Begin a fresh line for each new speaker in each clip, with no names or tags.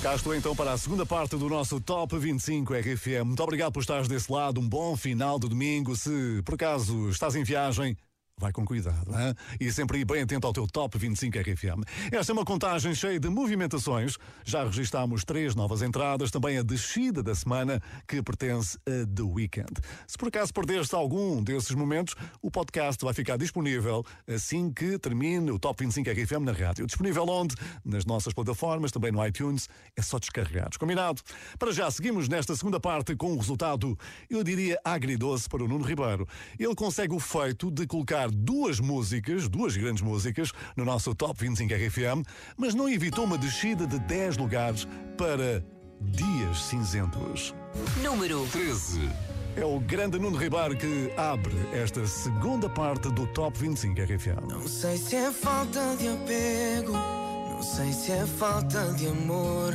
Cá estou então para a segunda parte do nosso Top 25 RFM. Muito obrigado por estares desse lado. Um bom final de domingo. Se por acaso estás em viagem, Vai com cuidado, hein? e sempre bem atento ao teu Top 25 RFM. Esta é uma contagem cheia de movimentações. Já registámos três novas entradas, também a descida da semana, que pertence a The Weekend. Se por acaso perdeste algum desses momentos, o podcast vai ficar disponível assim que termine o Top 25 RFM na rádio. Disponível onde? Nas nossas plataformas, também no iTunes. É só descarregados. Combinado? Para já, seguimos nesta segunda parte com um resultado, eu diria, agridoce para o Nuno Ribeiro. Ele consegue o feito de colocar duas músicas, duas grandes músicas, no nosso Top 25 RFM, mas não evitou uma descida de 10 lugares para Dias Cinzentos.
Número
13.
É o grande Nuno Ribeiro que abre esta segunda parte do Top 25 RFM.
Não sei se é falta de apego, não sei se é falta de amor,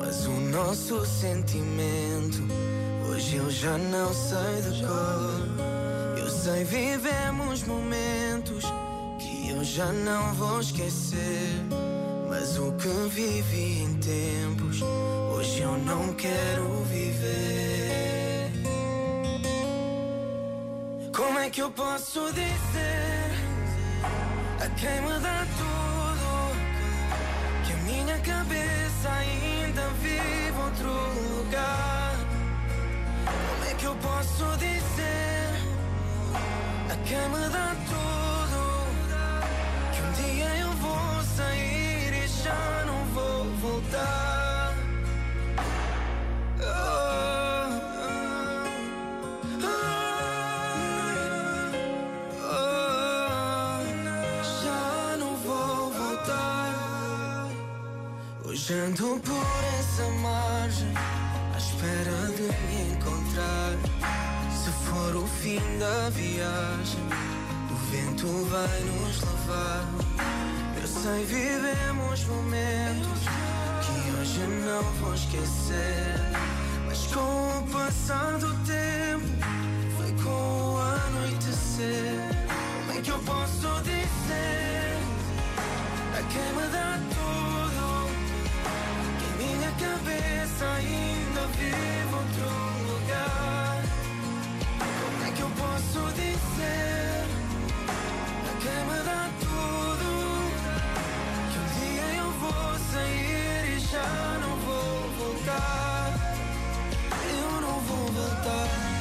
mas o nosso sentimento hoje eu já não sei de cor. Eu sei vivemos momentos que eu já não vou esquecer, mas o que vivi em tempos hoje eu não quero viver. Como é que eu posso dizer a quem me dá tudo que a minha cabeça ainda vive outro lugar? Como é que eu posso dizer a quem me dá tudo? Que um dia eu vou sair fim da viagem, o vento vai nos levar. Eu sei, vivemos momentos que hoje não vou esquecer. Mas com o passar do tempo, foi com o anoitecer. Como é que eu posso dizer a quem me dá posso dizer quem me dá tudo que um dia eu vou sair e já não vou voltar? Eu não vou voltar.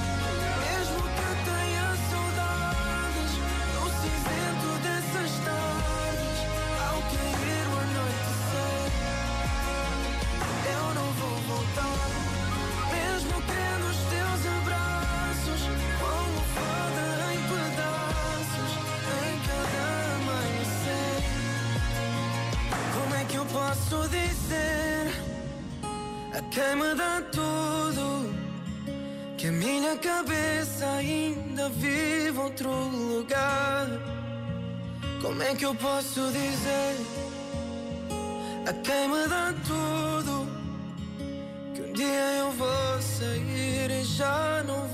A quem me dá tudo? Que a minha cabeça ainda vive outro lugar? Como é que eu posso dizer? A quem me dá tudo. Que um dia eu vou sair e já não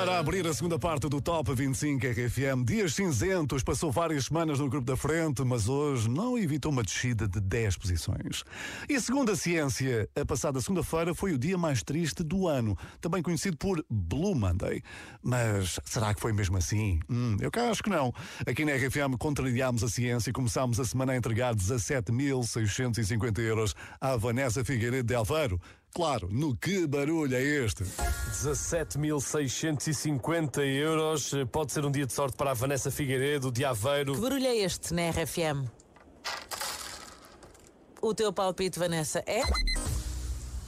vou voltar?
Nuno Ribeiro a abrir a segunda parte do Top 25 RFM. Dias cinzentos, passou várias semanas no grupo da frente, mas hoje não evitou uma descida de 10 posições. E segundo a ciência, a passada segunda-feira foi o dia mais triste do ano, também conhecido por Blue Monday. Mas será que foi mesmo assim? Hum, eu cá acho que não. Aqui na RFM contrariámos a ciência e começámos a semana a entregar 17.650 euros à Vanessa Figueiredo de Alveiro. Claro, no que barulho é este?
17.650 euros. Pode ser um dia de sorte para a Vanessa Figueiredo, de Aveiro.
Que barulho é este na RFM? O teu palpite, Vanessa, é?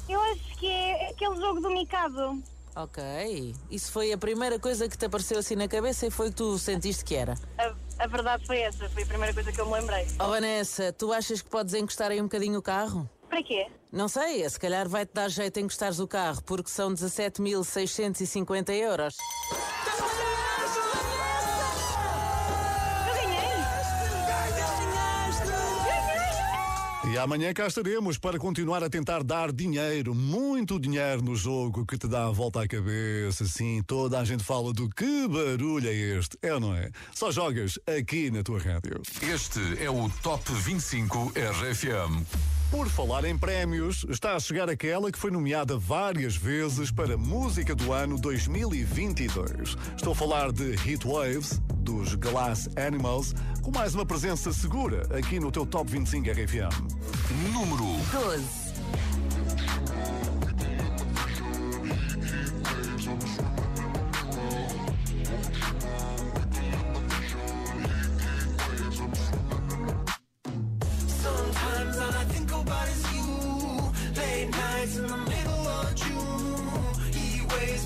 Eu acho que é aquele jogo do Mikado.
Ok. Isso foi a primeira coisa que te apareceu assim na cabeça e foi o que tu sentiste que era.
A, a verdade foi essa, foi a primeira coisa que eu me lembrei.
Oh Vanessa, tu achas que podes encostar aí um bocadinho o carro?
Para quê?
Não sei, se calhar vai-te dar jeito em gostares do carro, porque são 17.650 euros.
Eu ganhei!
E amanhã cá estaremos para continuar a tentar dar dinheiro, muito dinheiro no jogo que te dá a volta à cabeça. Sim, toda a gente fala do que barulho é este, é ou não é? Só jogas aqui na tua rádio.
Este é o Top 25 RFM.
Por falar em prémios, está a chegar aquela que foi nomeada várias vezes para Música do Ano 2022. Estou a falar de Heat Waves, dos Glass Animals, com mais uma presença segura aqui no teu Top 25 RFM.
Número
12.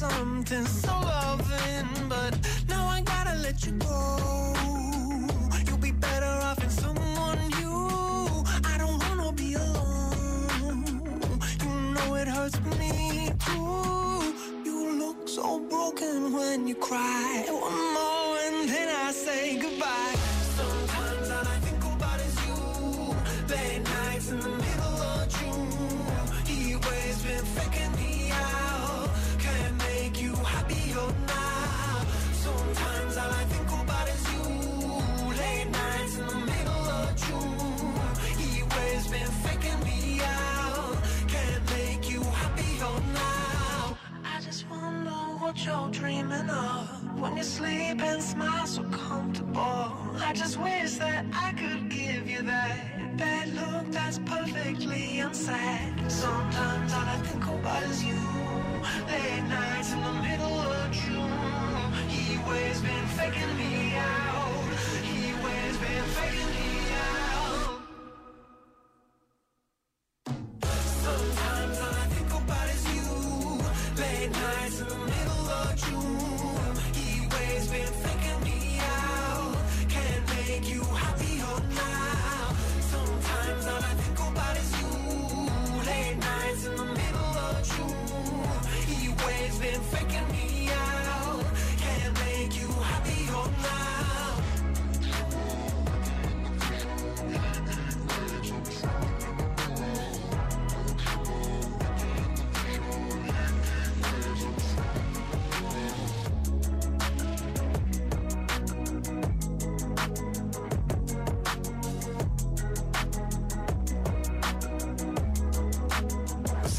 something so loving,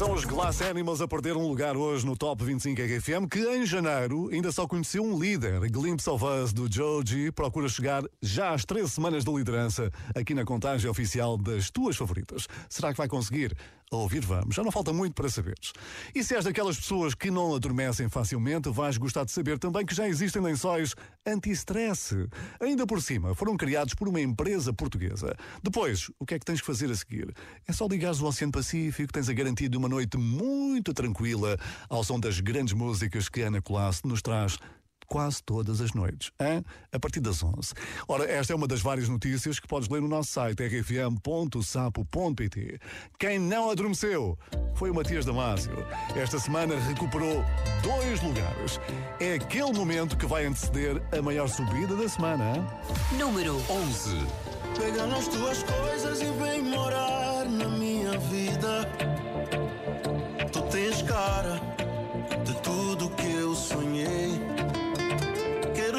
São os Glass Animals a perder um lugar hoje no Top 25 RFM, que em janeiro ainda só conheceu um líder. Glimpse of Us do Joji procura chegar já às três semanas de liderança aqui na contagem oficial das tuas favoritas. Será que vai conseguir? A ouvir vamos, já não falta muito para saberes. E se és daquelas pessoas que não adormecem facilmente, vais gostar de saber também que já existem lençóis anti-stress. Ainda por cima, foram criados por uma empresa portuguesa. Depois, o que é que tens que fazer a seguir? É só ligares o Oceano Pacífico, tens a garantia de uma noite muito tranquila ao som das grandes músicas que Ana Colasso nos traz quase todas as noites, hein? a partir das 11. Ora, esta é uma das várias notícias que podes ler no nosso site rfm.sapo.pt. Quem não adormeceu foi o Matias Damasio. Esta semana recuperou dois lugares. É aquele momento que vai anteceder a maior subida da semana. hein?
Número
11.
Pega nas tuas coisas e vem morar na minha vida. Tu tens cara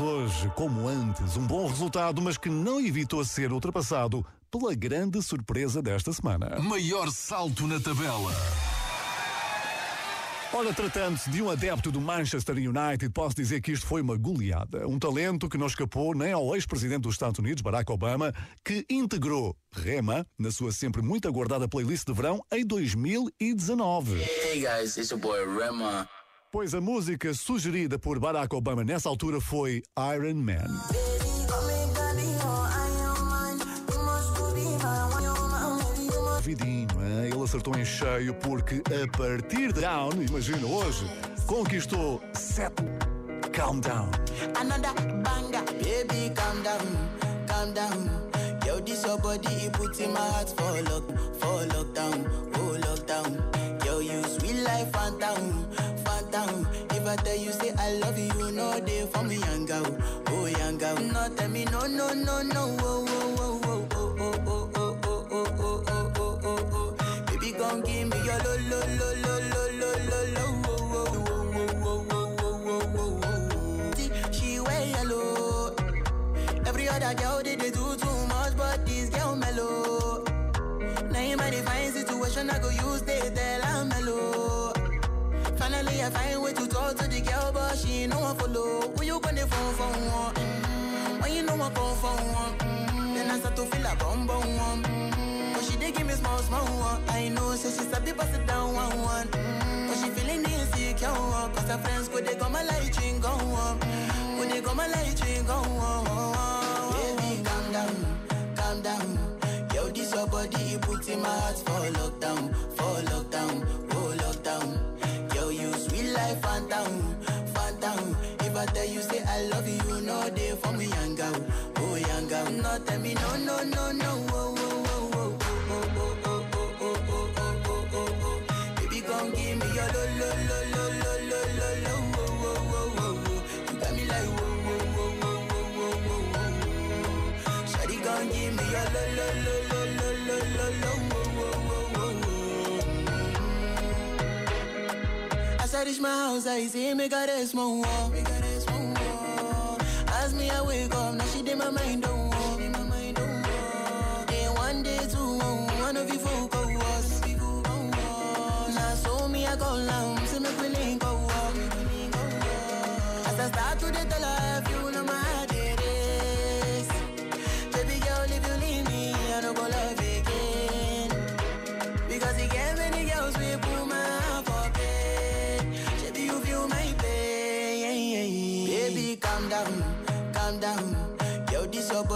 hoje, como antes. Um bom resultado, mas que não evitou ser ultrapassado pela grande surpresa desta semana.
Maior salto na tabela.
Ora, tratando-se de um adepto do Manchester United, posso dizer que isto foi uma goleada. Um talento que não escapou nem ao ex-presidente dos Estados Unidos, Barack Obama, que integrou Rema na sua sempre muito aguardada playlist de verão em 2019.
Hey guys, it's your boy Rema.
Pois a música sugerida por Barack Obama nessa altura foi Iron Man. Vidinho, ele acertou em cheio porque a partir de Down, imagina hoje, conquistou sete Calm Down.
Another banger, baby, calm down, calm down. Yo, this your body, it puts in my heart for lock, for lockdown, oh lockdown. Yo, you sweet life, phantom, phantom. If I tell you say I love you, know they for me, young girl, oh young girl. No, tell me no, no, no, no, oh, oh, oh, oh, oh, oh, oh, oh, oh, oh, oh, oh, oh, oh. Baby, come give me your lo, lo, lo, lo, lo, lo, lo, lo. Every other girl they, they do too much, but this girl mellow. Now in my divine situation, I go use they tell I'm mellow. Finally, I find way to talk to the girl, but she ain't no one follow. Who you gonna phone for one? Mm-hmm. When you know I come for one, mm-hmm. then I start to feel a bum bum one. Mm-hmm. But she dey give me small small one. I know, say she sabi pass it down one one. Mm-hmm. But she feeling insecure, cause her friends go they go my light ring go on, go they go my light ring go on. calm down. calm down. Yo, this your body, you put in my heart for lockdown, I tell you say I love you, know they for me, girl, oh girl. No, tell me no, no, no, no, oh, oh, oh, oh, oh, oh, oh, oh, oh, oh, oh, oh, oh, oh. Baby, come me your lo, lo, lo, lo, lo, lo, lo, lo, oh, oh, oh, oh, oh. Me like. Shawty, come me your lo, lo, lo, lo, lo, lo, lo, lo, oh, oh, oh, oh, oh. As I reach my house, I see me got a small wall. My mind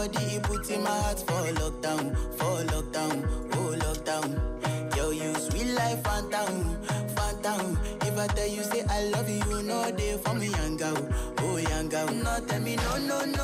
body, it put in my heart for lockdown, for lockdown, oh lockdown. Yo, you sweet life, phantom, phantom. If I tell you say I love you, you know they for me, young girl, oh young girl. No, tell me no, no, no,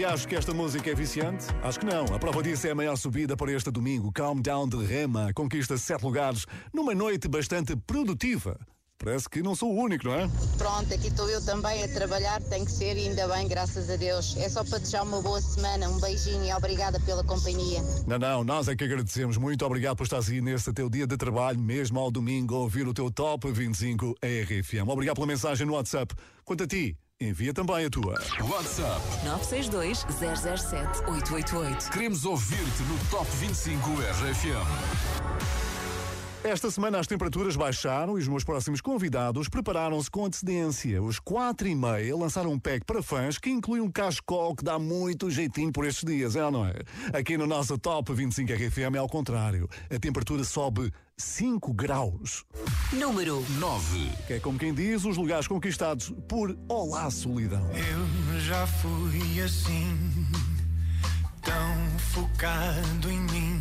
que acho que esta música é viciante? Acho que não. A prova disso é a maior subida para este domingo. Calm Down de Rema conquista sete lugares numa noite bastante produtiva. Parece que não sou o único, não é?
Pronto, aqui estou eu também a trabalhar, tem que ser, ainda bem, graças a Deus. É só para desejar uma boa semana, um beijinho e obrigada pela companhia.
Não, não, nós é que agradecemos. Muito obrigado por estar aí neste teu dia de trabalho, mesmo ao domingo, a ouvir o teu Top 25 RFM. Obrigado pela mensagem no WhatsApp. Quanto a ti, envia também a tua.
WhatsApp
962 007 888.
Queremos ouvir-te no Top 25 RFM.
Esta semana as temperaturas baixaram e os meus próximos convidados prepararam-se com antecedência. Os quatro e meia lançaram um pack para fãs que inclui um cascol que dá muito jeitinho por estes dias, é ou não é? Aqui no nosso Top 25 RFM é ao contrário. A temperatura sobe 5 graus.
Número
9.
Que é como quem diz, os lugares conquistados por Olá Solidão.
Eu já fui assim, tão focado em mim,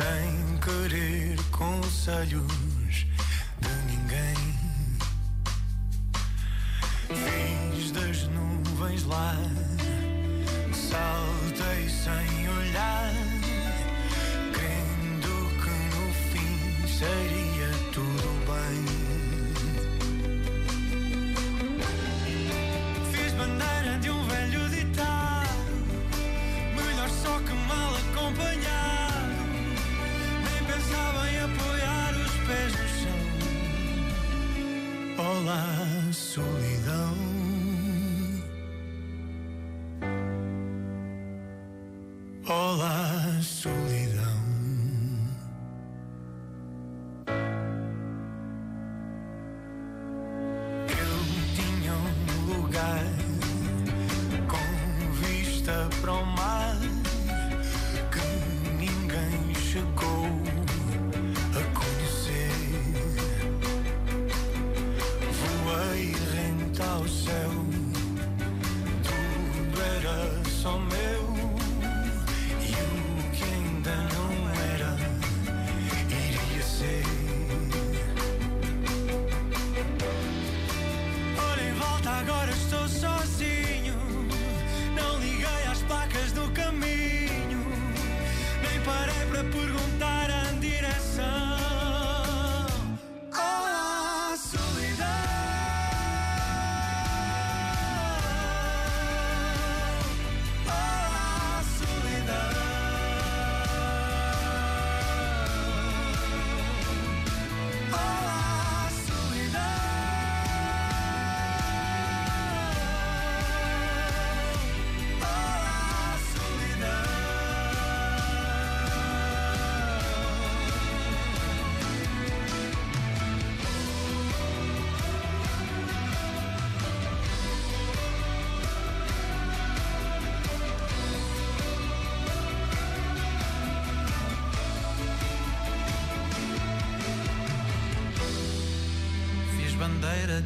sem querer conselhos de ninguém. Fiz das nuvens lá, saltei sem olhar, crendo que no fim seria tudo bem. Fiz bandeira de um velho ditado Melhor só que mal acompanhado Olá, solidão. Olá, solidão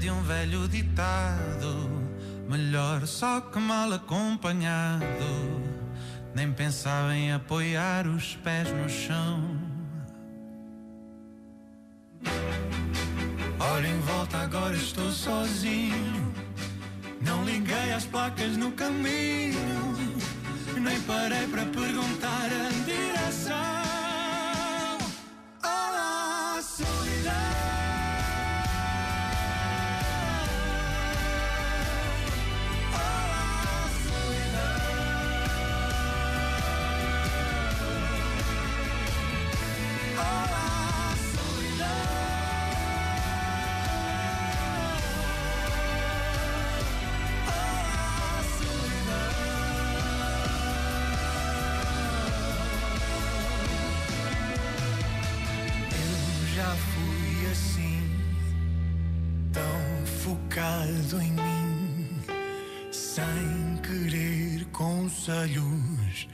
de um velho ditado: melhor só que mal acompanhado. Nem pensava em apoiar os pés no chão. Conselhos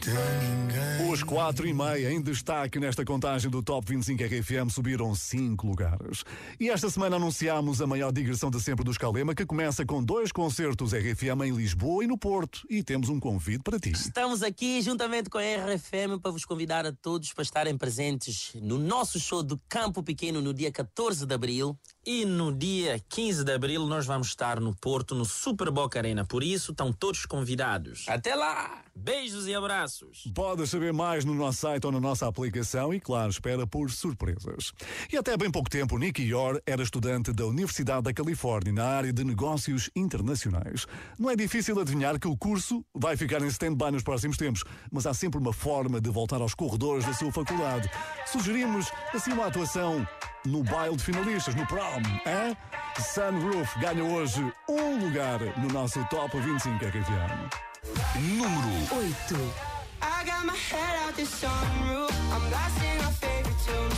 de ninguém.
Os 4 e meia em destaque nesta contagem do Top 25 RFM subiram 5 lugares. E esta semana anunciámos a maior digressão de sempre do Escalema, que começa com dois concertos RFM em Lisboa e no Porto. E temos um convite para ti.
Estamos aqui juntamente com a RFM para vos convidar a todos para estarem presentes no nosso show do Campo Pequeno no dia 14 de abril.
E no dia 15 de abril nós vamos estar no Porto, no Super Boca Arena. Por isso, estão todos convidados.
Até lá!
Beijos e abraços.
Podes saber mais no nosso site ou na nossa aplicação e, claro, espera por surpresas. E até bem pouco tempo, Nicky Yor era estudante da Universidade da Califórnia na área de negócios internacionais. Não é difícil adivinhar que o curso vai ficar em stand-by nos próximos tempos, mas há sempre uma forma de voltar aos corredores da sua faculdade. Sugerimos, assim, uma atuação no baile de finalistas, no prom, hein? Sunroof ganha hoje um lugar no nosso Top 25 RFM.
Número
8.
I got my head out the sunroof. I'm blasting our favorite tunes.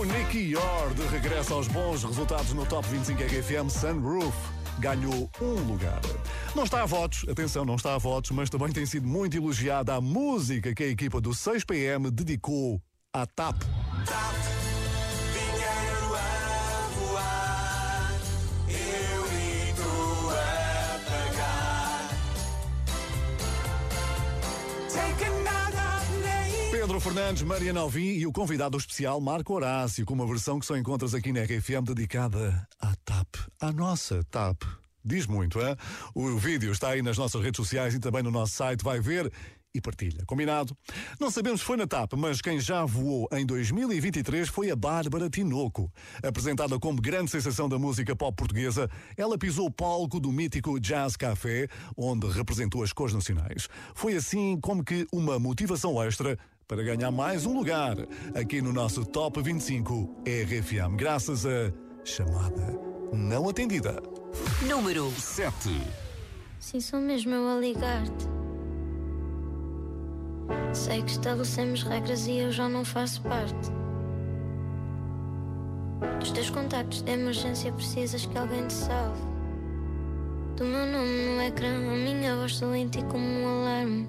O Nicky Yor de regresso aos bons resultados no Top 25 RFM Sunroof ganhou um lugar. Não está a votos, atenção, não está a votos, mas também tem sido muito elogiada a música que a equipa do 6PM dedicou à TAP.
Dinheiro
Fernandes, Mariana Alvim e o convidado especial Marco Horácio, com uma versão que só encontras aqui na RFM dedicada à TAP, à nossa TAP. Diz muito, hein? O vídeo está aí nas nossas redes sociais e também no nosso site. Vai ver e partilha. Combinado? Não sabemos se foi na TAP, mas quem já voou em 2023 foi a Bárbara Tinoco. Apresentada como grande sensação da música pop portuguesa, ela pisou o palco do mítico Jazz Café, onde representou as cores nacionais. Foi assim como que uma motivação extra para ganhar mais um lugar aqui no nosso Top 25 RFM, graças a chamada não atendida.
Número
7.
Sim, sou mesmo eu a ligar-te. Sei que estabelecemos regras e eu já não faço parte. Dos teus contactos de emergência precisas que alguém te salve. Do meu nome no ecrã, a minha voz ti como um alarme.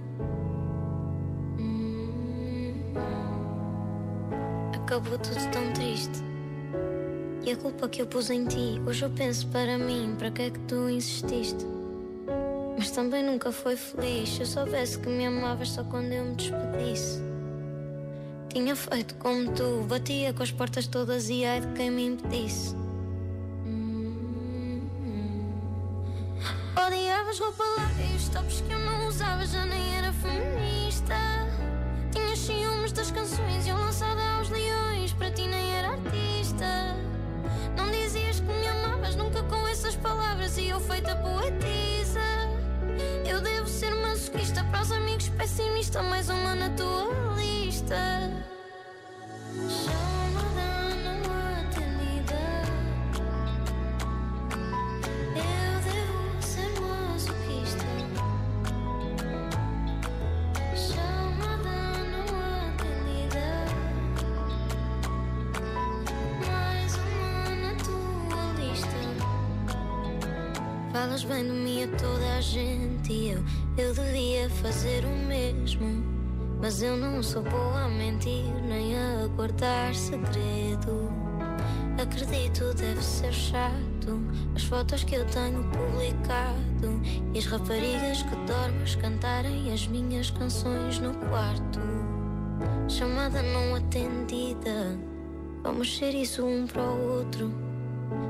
Acabou tudo tão triste. E a culpa que eu pus em ti, hoje eu penso para mim, para que é que tu insististe? Mas também nunca foi feliz. Se eu soubesse que me amavas só quando eu me despedisse. Tinha feito como tu, batia com as portas todas e ai de quem me impedisse. Hum. Odiavas roupa os tops que eu não usava já nem era feminista. Tinhas ciúmes das canções e eu lançada aos leões, e eu feita poetisa. Eu devo ser masoquista para os amigos pessimista, mais uma na tua lista. Falas bem de mim a toda a gente e eu, eu devia fazer o mesmo. Mas eu não sou boa a mentir nem a guardar segredo. Acredito, deve ser chato. As fotos que eu tenho publicado e as raparigas que dormes cantarem as minhas canções no quarto. Chamada não atendida. Vamos ser isso um para o outro.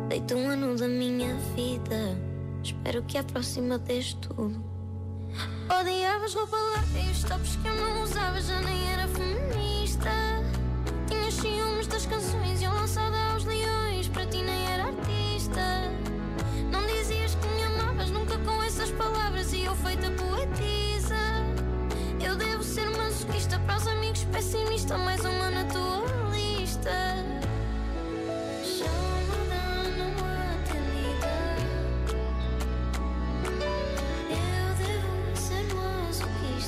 Deito um ano da minha vida. Espero que à próxima dês tudo. Odiavas roupa larga os tops que eu não usava já nem era feminista. Tinhas ciúmes das canções e eu lançada aos leões, para ti nem era artista. Não dizias que me amavas nunca com essas palavras e eu feita poetisa. Eu devo ser masoquista para os amigos pessimista, mais uma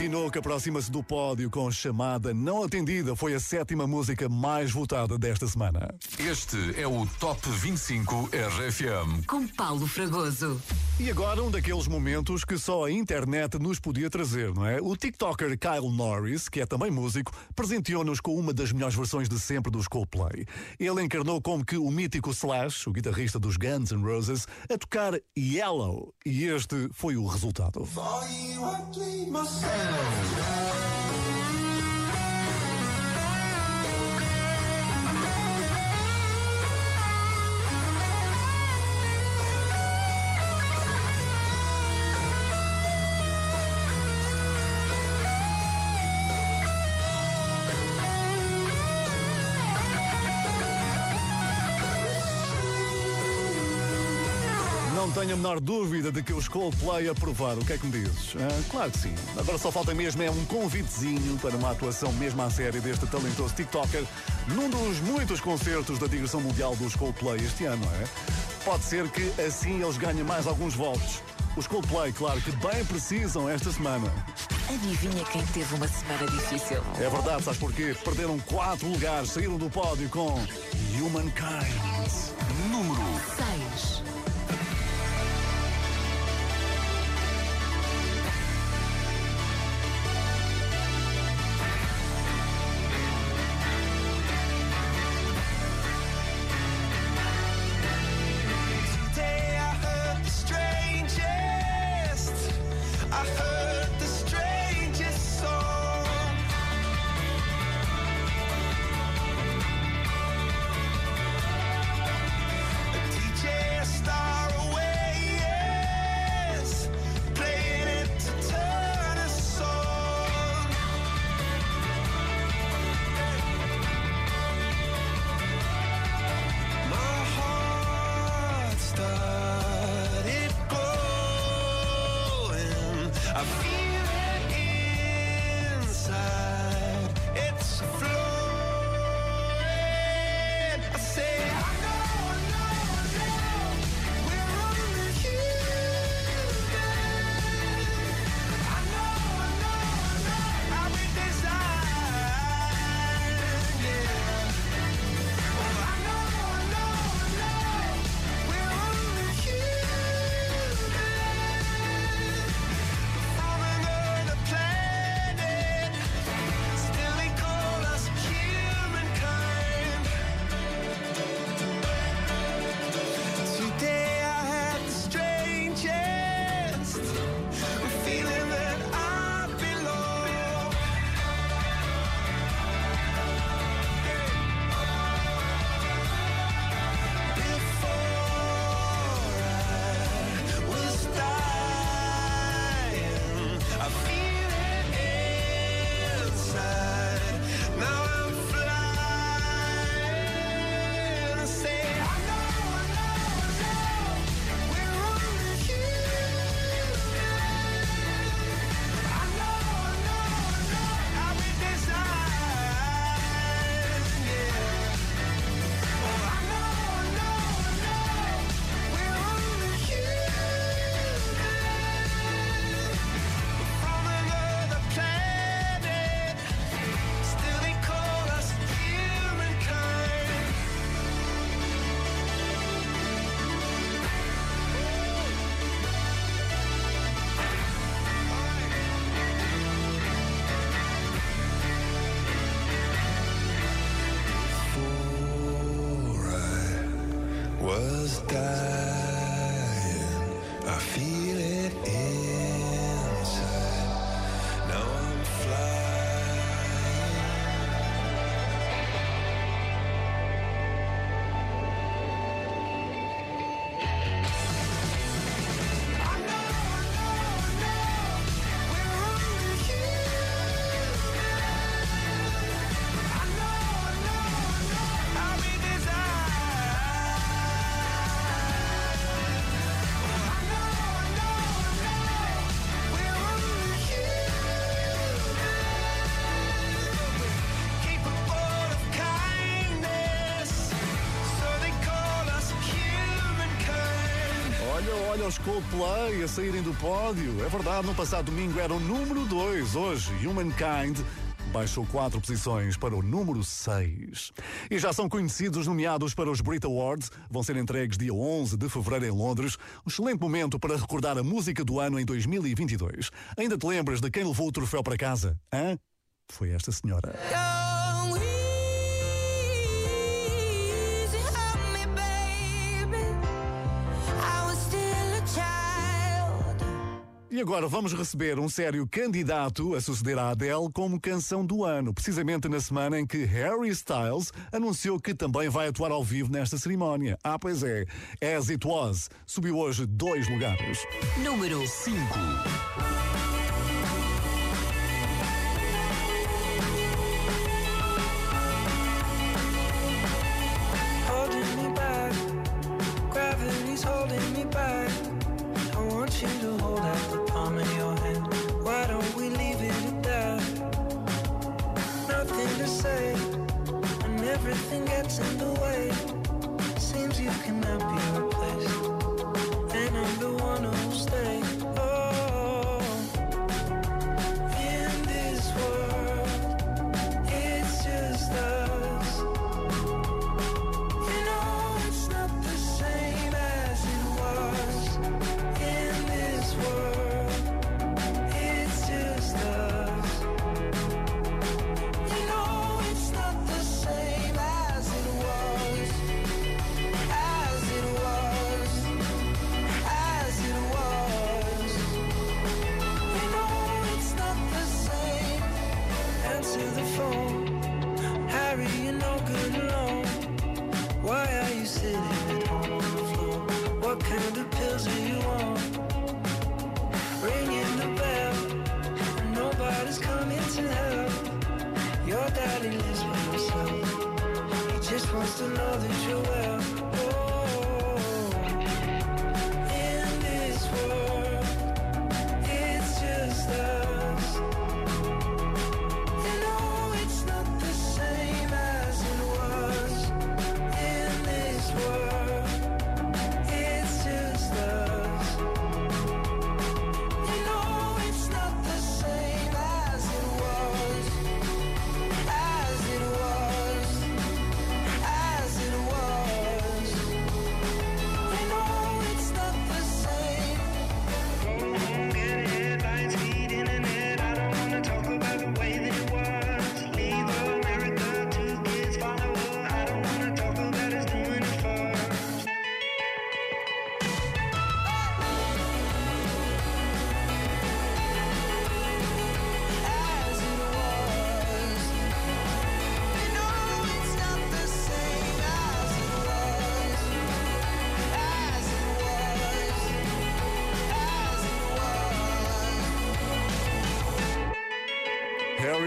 Tinoco aproxima-se do pódio com chamada não atendida. Foi a sétima música mais votada desta semana.
Este é o Top 25 RFM.
com Paulo Fragoso.
E agora um daqueles momentos que só a internet nos podia trazer, não é? O TikToker Kyle Norris, que é também músico, presenteou-nos com uma das melhores versões de sempre dos Coldplay. Ele encarnou como que o mítico Slash, o guitarrista dos Guns N' Roses, a tocar Yellow. E este foi o resultado. Brasil. Não tenho a menor dúvida de que os Coldplay aprovaram. O que é que me dizes? Ah, claro que sim. Agora só falta mesmo é um convitezinho para uma atuação mesmo à série deste talentoso TikToker num dos muitos concertos da digressão mundial dos Coldplay este ano, não é? Pode ser que assim eles ganhem mais alguns votos. Os Coldplay, claro que bem precisam esta semana.
Adivinha quem teve uma semana difícil?
É verdade, sabes porquê? Perderam quatro lugares, saíram do pódio com Humankind. Os Coldplay a saírem do pódio. É verdade, no passado domingo era o número 2. Hoje, Humankind baixou quatro posições para o número 6. E já são conhecidos os nomeados para os Brit Awards. Vão ser entregues dia 11 de fevereiro em Londres. Um excelente momento para recordar a música do ano em 2022. Ainda te lembras de quem levou o troféu para casa? Hã? Foi esta senhora. E agora vamos receber um sério candidato a suceder a Adele como canção do ano, precisamente na semana em que Harry Styles anunciou que também vai atuar ao vivo nesta cerimónia. Ah, pois é, As It Was subiu hoje dois lugares.
Número
5.
holding me back. Want you to hold out the palm of your hand. Why don't we leave it at that? Nothing to say, and everything gets in the way.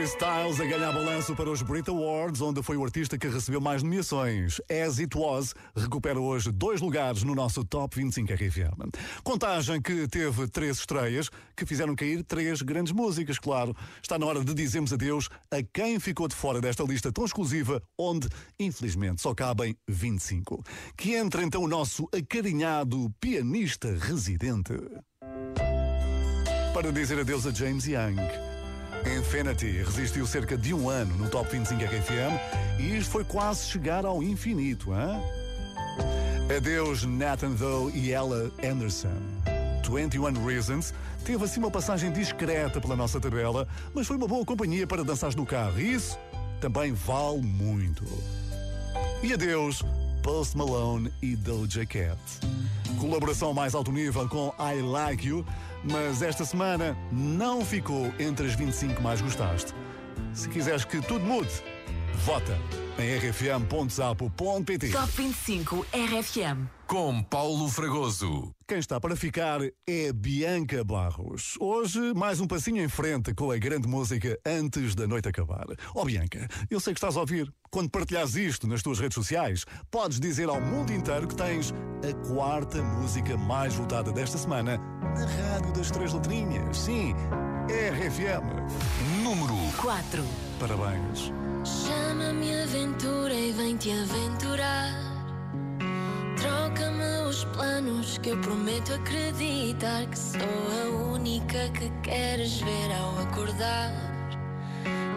Harry
Styles a ganhar balanço para os Brit Awards, onde foi o artista que recebeu mais nomeações. As It Was recupera hoje dois lugares no nosso Top 25 RFM. Contagem que teve três estreias, que fizeram cair três grandes músicas, claro. Está na hora de dizermos adeus a quem ficou de fora desta lista tão exclusiva, onde, infelizmente, só cabem 25. Que entra então o nosso acarinhado pianista residente. Para dizer adeus a James Young. Infinity resistiu cerca de um ano no Top 25 RFM e isto foi quase chegar ao infinito, hein? Adeus Nathan Doe e Ella Anderson. 21 Reasons teve assim uma passagem discreta pela nossa tabela, mas foi uma boa companhia para dançar no carro e isso também vale muito. E adeus Post Malone e Doja Cat. Colaboração mais alto nível com I Like You, mas esta semana não ficou entre as 25 mais gostaste. Se quiseres que tudo mude, vota em rfm.sapo.pt.
Top 25 RFM.
Com Paulo Fragoso.
Quem está para ficar é Bianca Barros. Hoje, mais um passinho em frente com a grande música antes da noite acabar. Oh, Bianca, eu sei que estás a ouvir. Quando partilhas isto nas tuas redes sociais, podes dizer ao mundo inteiro que tens a quarta música mais votada desta semana na Rádio das Três Letrinhas. Sim, RFM.
Número
4.
Parabéns.
Chama-me aventura e vem-te aventurar. Troca-me os planos que eu prometo acreditar que sou a única que queres ver ao acordar.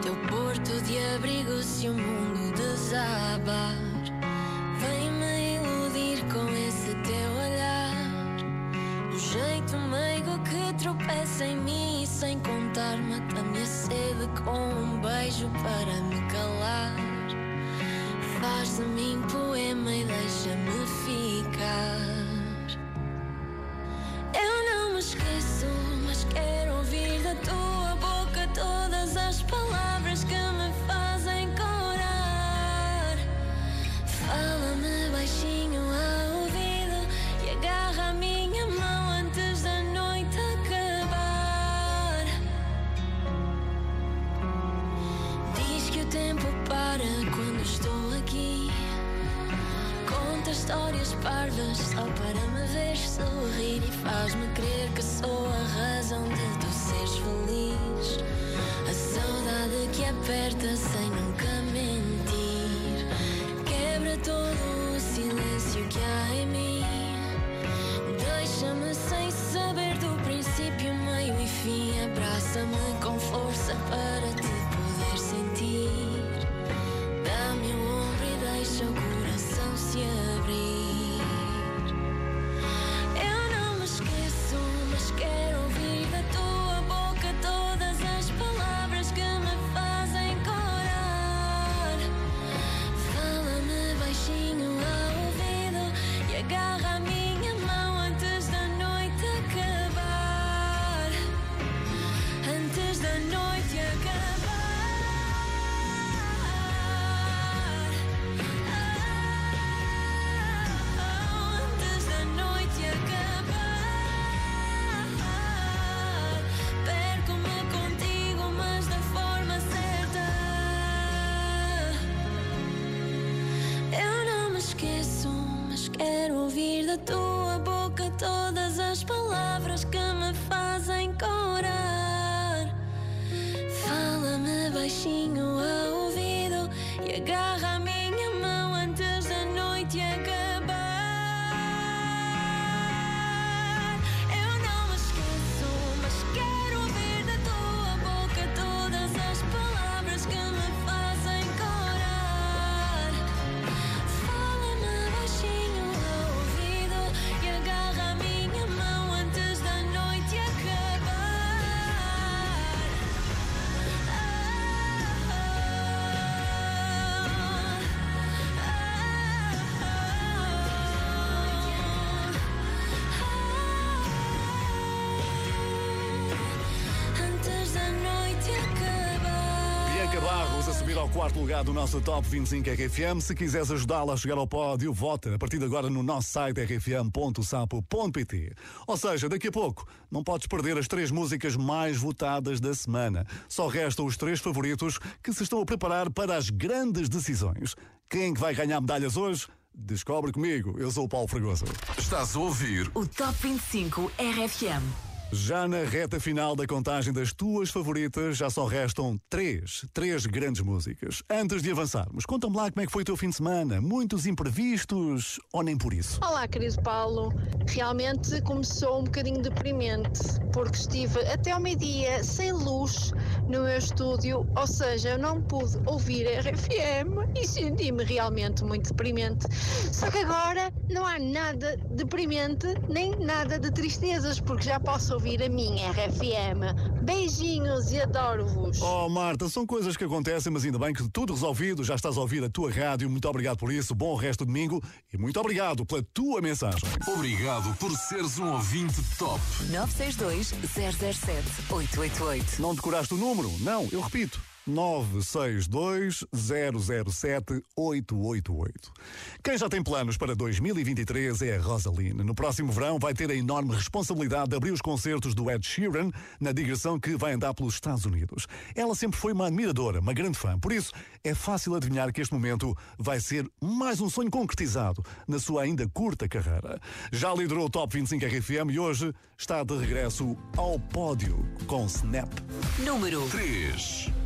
Teu porto de abrigo se o mundo desabar. Jeito meigo que tropeça em mim e sem contar mata-me a sede com um beijo para me calar. Faz de mim poema e deixa-me ficar. Eu não me esqueço, mas quero ouvir da tua histórias parvas só para me ver sorrir e faz-me crer que sou a razão de tu seres feliz. A saudade que aperta sem nunca mentir. Quebra todo o silêncio que há em mim. Deixa-me sem saber do princípio, meio e fim. Abraça-me com força para te
quarto lugar do nosso Top 25 RFM. Se quiseres ajudá-la a chegar ao pódio, vota a partir de agora no nosso site rfm.sapo.pt. Ou seja, daqui a pouco não podes perder as três músicas mais votadas da semana. Só restam os três favoritos que se estão a preparar para as grandes decisões. Quem é que vai ganhar medalhas hoje? Descobre comigo. Eu sou o Paulo Fragoso.
Estás a ouvir
O Top 25 RFM.
Já na reta final da contagem das tuas favoritas, já só restam três, três grandes músicas. Antes de avançarmos, conta-me lá como é que foi o teu fim de semana. Muitos imprevistos ou nem por isso?
Olá, querido Paulo. Realmente começou um bocadinho deprimente, porque estive até ao meio-dia sem luz no meu estúdio, ou seja, eu não pude ouvir a RFM e senti-me realmente muito deprimente. Só que agora não há nada deprimente nem nada de tristezas, porque já posso ouvir a minha RFM. Beijinhos e adoro-vos.
Oh, Marta, são coisas que acontecem, mas ainda bem que tudo resolvido, já estás a ouvir a tua rádio. Muito obrigado por isso, bom resto de domingo e muito obrigado pela tua mensagem.
Obrigado por seres um ouvinte top.
962 007 888.
Não decoraste o número? Não, eu repito. 962-007-888. Quem já tem planos para 2023 é a Rosaline. No próximo verão vai ter a enorme responsabilidade de abrir os concertos do Ed Sheeran na digressão que vai andar pelos Estados Unidos. Ela sempre foi uma admiradora, uma grande fã, por isso é fácil adivinhar que este momento vai ser mais um sonho concretizado na sua ainda curta carreira. Já liderou o Top 25 RFM e hoje está de regresso ao pódio com Snap.
Número
3.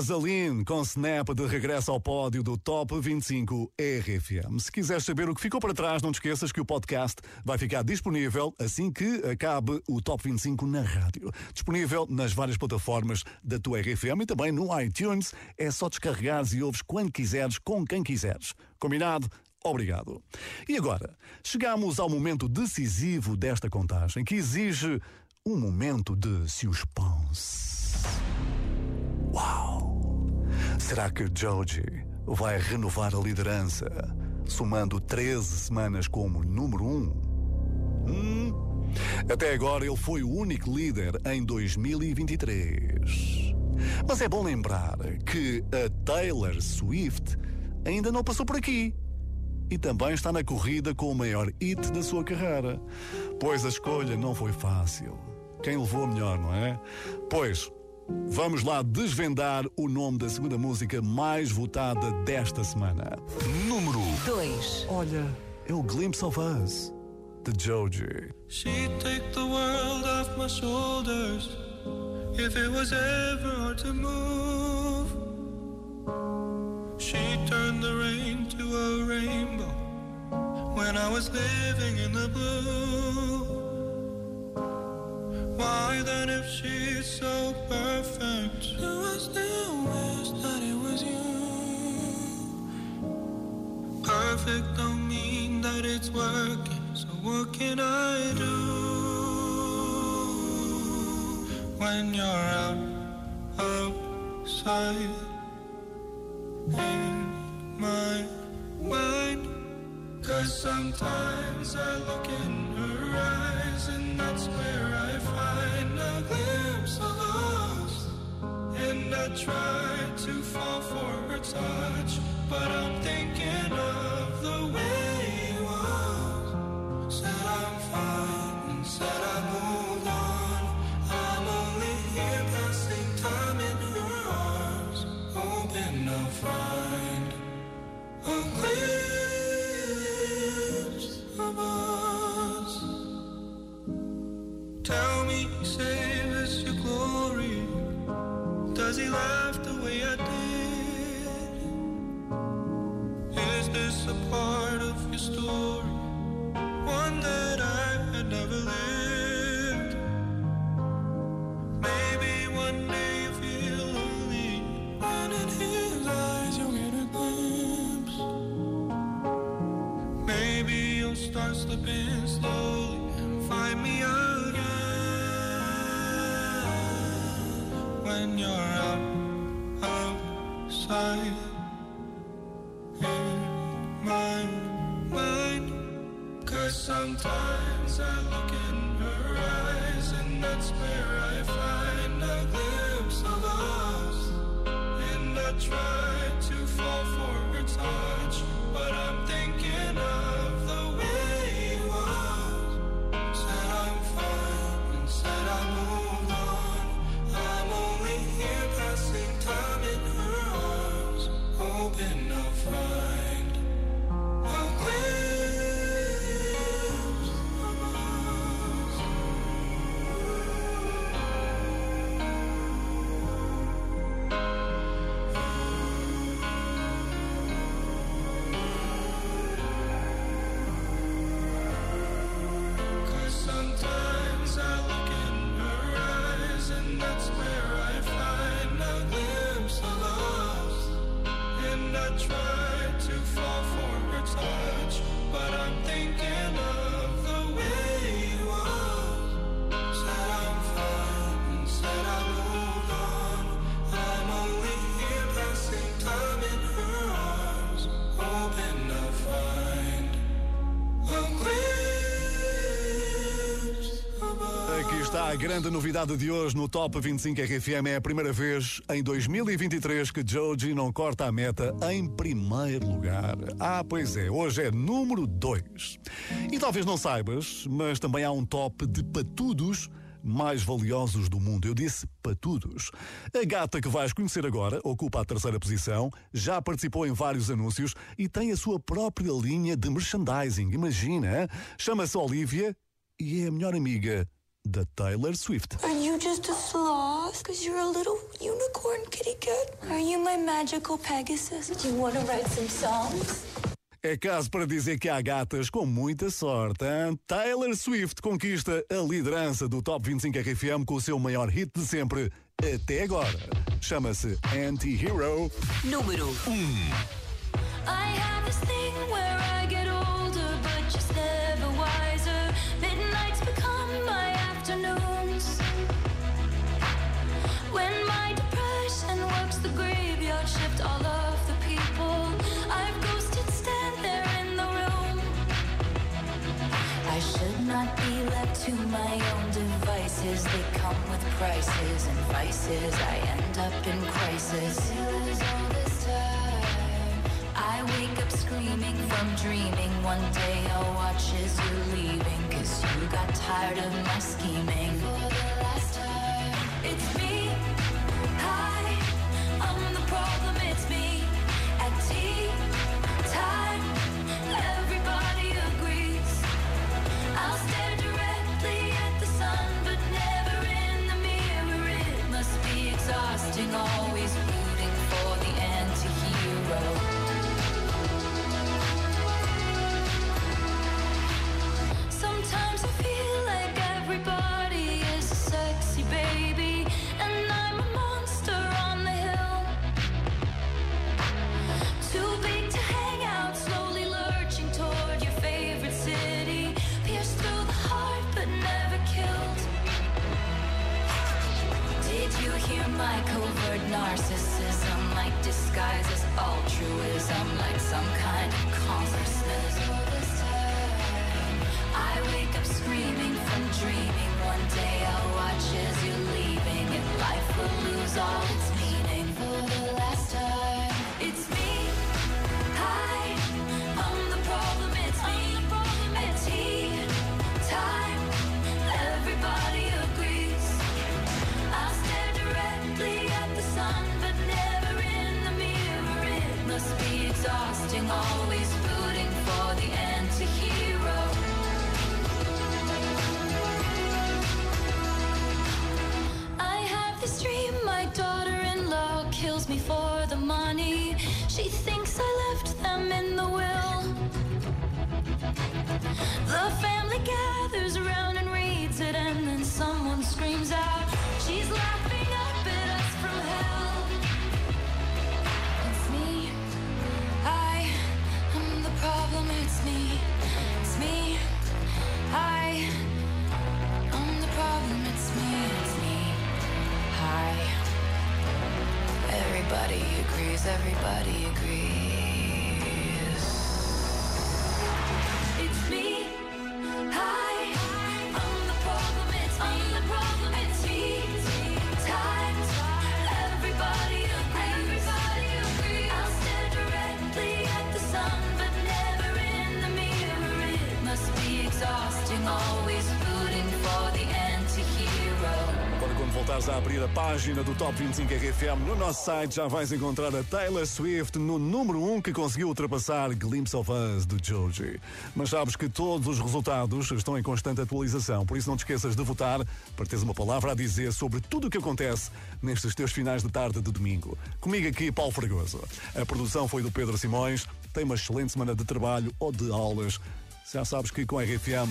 Snap.
Rosaline com Snap de regresso ao pódio do Top 25 RFM. Se quiseres saber o que ficou para trás, não te esqueças que o podcast vai ficar disponível assim que acabe o Top 25 na rádio. Disponível nas várias plataformas da tua RFM e também no iTunes. É só descarregares e ouves quando quiseres, com quem quiseres. Combinado? Obrigado. E agora, chegamos ao momento decisivo desta contagem, que exige um momento de suspense. Uau! Será que Joji vai renovar a liderança, somando 13 semanas como número 1? Um? Hum? Até agora ele foi o único líder em 2023. Mas é bom lembrar que a Taylor Swift ainda não passou por aqui. E também está na corrida com o maior hit da sua carreira. Pois a escolha não foi fácil. Quem levou a melhor, não é? Pois, Vamos lá desvendar o nome da segunda música mais votada desta semana.
Número
2.
Olha, é o Glimpse of Us, de Joji.
She'd take the world off my shoulders if it was ever hard to move. turned the rain to a rainbow when I was living in the blue. Why then, if she's so perfect, do I still wish that it was you? Perfect don't mean that it's working, so what can I do when you're out outside in my mind? Cause sometimes I look in her eyes and that's where I find a glimpse of us. And I try to fall for her touch, but I'm thinking of the way it was. Said I'm fine and said I moved on. I'm only here passing time in her arms, hoping I'll find a glimpse of us. Tell me, save Does he laugh the way I did? Is this a part of your story? One that I had never lived. Maybe one day you feel lonely, and in his eyes you'll get a glimpse. Maybe you'll start slipping slowly and find me again when you're outside.
Grande novidade de hoje no Top 25 RFM. É a primeira vez em 2023 que Joji não corta a meta em primeiro lugar. Ah, pois é, hoje é número 2. E talvez não saibas, mas também há um top de patudos mais valiosos do mundo. Eu disse patudos. A gata que vais conhecer agora ocupa a terceira posição, já participou em vários anúncios e tem a sua própria linha de merchandising. Imagina, chama-se Olivia e é a melhor amiga da Taylor Swift.
Are you just a sloth? Cause you're a little unicorn kitty cat. Are you my magical Pegasus? Do you want to write some songs?
É caso para dizer que há gatas com muita sorte. Hein? Taylor Swift conquista a liderança do Top 25 RFM com o seu maior hit de sempre até agora. Chama-se Anti-Hero.
Número 1.
I to my own devices. They come with prices and vices. I end up in crisis. I wake up screaming from dreaming. One day I'll watch as you're leaving. Cause you got tired of my scheming. For the last time, it's me. Always rooting for the anti altruism, like some kind of consciousness. I wake up screaming from dreaming. One day I'll watch as you're leaving, and life will lose all its meaning exhausting, always rooting for the anti-hero. I have this dream, my daughter-in-law kills me for the money. She thinks agrees. Everybody agrees. It's me. I'm the problem. It's me. Everybody agrees. I'll stare directly at the sun, but never in the mirror. It must be exhausting, always
voltares a abrir a página do Top 25 RFM no nosso site, já vais encontrar a Taylor Swift no número 1 que conseguiu ultrapassar Glimpse of Us do Joji. Mas sabes que todos os resultados estão em constante atualização, por isso não te esqueças de votar para teres uma palavra a dizer sobre tudo o que acontece nestes teus finais de tarde de domingo. Comigo aqui, Paulo Fragoso. A produção foi do Pedro Simões. Tem uma excelente semana de trabalho ou de aulas. Já sabes que com a RFM